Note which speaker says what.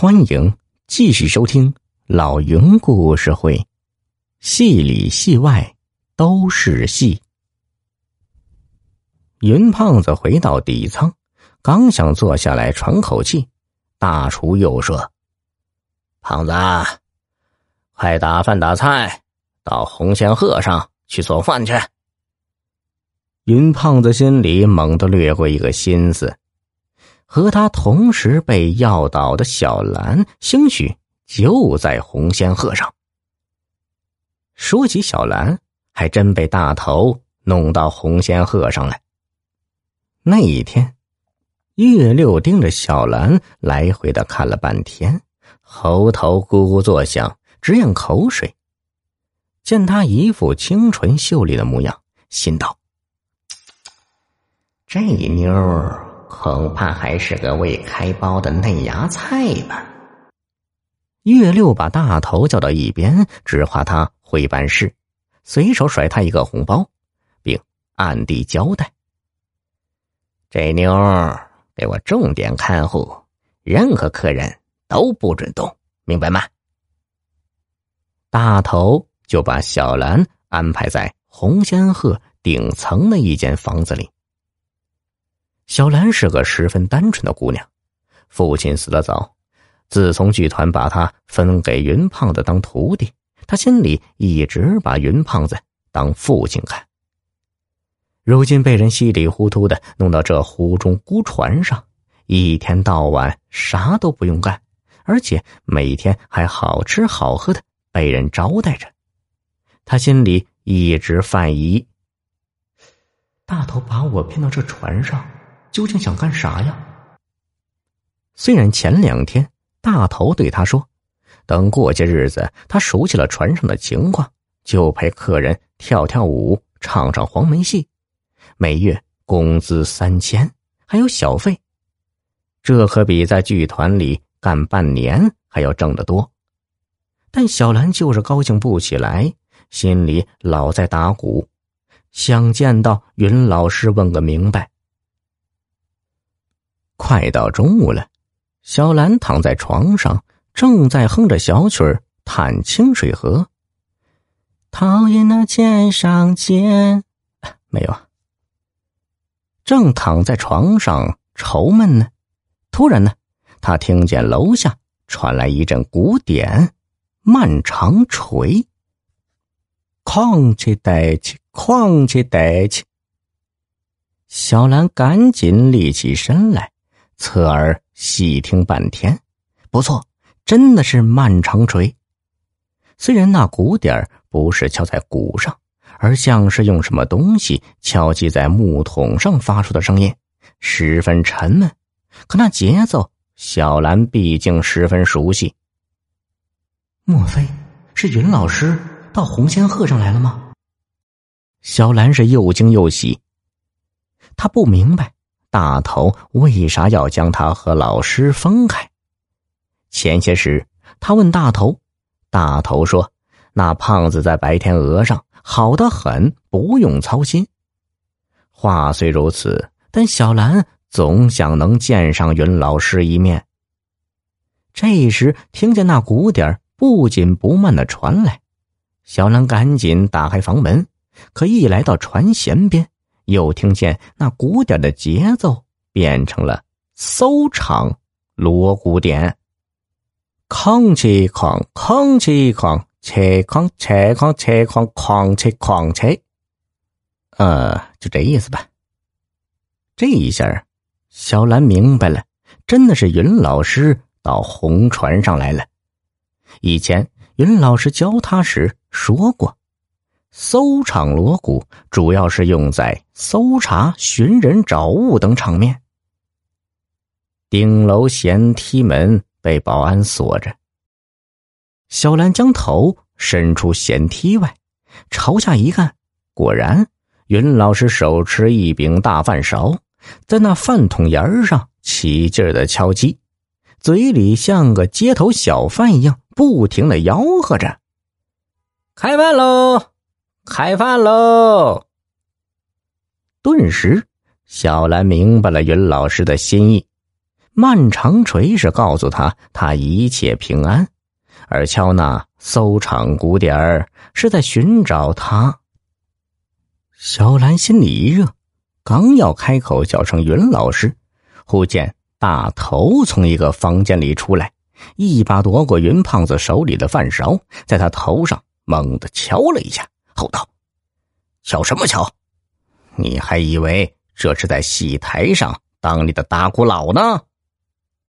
Speaker 1: 欢迎继续收听老云故事会，戏里戏外都是戏。云胖子回到底舱，刚想坐下来喘口气，大厨又说：“
Speaker 2: 胖子，快打饭打菜，到红仙鹤上去做饭去。”
Speaker 1: 云胖子心里猛地掠过一个心思。和他同时被药倒的小兰，兴许就在红仙鹤上。说起小兰，还真被大头弄到红仙鹤上来。那一天，月六盯着小兰来回的看了半天，喉头咕咕作响，直咽口水。见他一副清纯秀丽的模样，心道：“这妞儿。”恐怕还是个未开包的嫩芽菜吧。月六把大头叫到一边，只怕他会办事，随手甩他一个红包，并暗地交代：“这妞儿给我重点看护，任何客人都不准动，明白吗？”大头就把小兰安排在红仙鹤顶层的一间房子里。小兰是个十分单纯的姑娘，父亲死得早，自从剧团把她分给云胖子当徒弟，她心里一直把云胖子当父亲看。如今被人稀里糊涂的弄到这湖中孤船上，一天到晚啥都不用干，而且每天还好吃好喝的被人招待着，他心里一直犯疑。大头把我骗到这船上。究竟想干啥呀？虽然前两天大头对他说，等过些日子他熟悉了船上的情况，就陪客人跳跳舞、唱唱黄梅戏，每月工资三千，还有小费，这可比在剧团里干半年还要挣得多。但小兰就是高兴不起来，心里老在打鼓，想见到云老师问个明白。快到中午了，小兰躺在床上，正在哼着小曲儿弹清水河。讨厌那肩上肩，没有啊。正躺在床上愁闷呢，突然呢，他听见楼下传来一阵鼓点，漫长锤。哐起带起，哐起带起。小兰赶紧立起身来。侧耳细听半天，不错，真的是漫长锤。虽然那鼓点不是敲在鼓上，而像是用什么东西敲击在木桶上发出的声音，十分沉闷。可那节奏，小兰毕竟十分熟悉。莫非是云老师到红仙鹤上来了吗？小兰是又惊又喜，她不明白。大头为啥要将他和老师分开？前些时，他问大头，大头说：“那胖子在白天鹅上好的很，不用操心。”话虽如此，但小兰总想能见上云老师一面。这时，听见那鼓点不紧不慢的传来，小兰赶紧打开房门，可一来到船舷边。又听见那鼓点的节奏变成了搜场锣鼓点，哐起哐，哐起哐，切哐切哐切哐，哐切哐切。呃，就这意思吧。这一下，小兰明白了，真的是云老师到红船上来了。以前云老师教他时说过。搜场锣鼓主要是用在搜查、寻人、找物等场面。顶楼舷梯门被保安锁着，小兰将头伸出舷梯外，朝下一看，果然云老师手持一柄大饭勺，在那饭桶沿上起劲的敲击，嘴里像个街头小贩一样，不停的吆喝着：“开饭喽！”开饭喽！顿时，小兰明白了云老师的心意，漫长锤是告诉他他一切平安，而敲那搜场鼓点儿是在寻找他。小兰心里一热，刚要开口叫声云老师，忽见大头从一个房间里出来，一把夺过云胖子手里的饭勺，在他头上猛地敲了一下，吼道：“瞧什么瞧？你还以为这是在戏台上当你的打鼓佬呢？”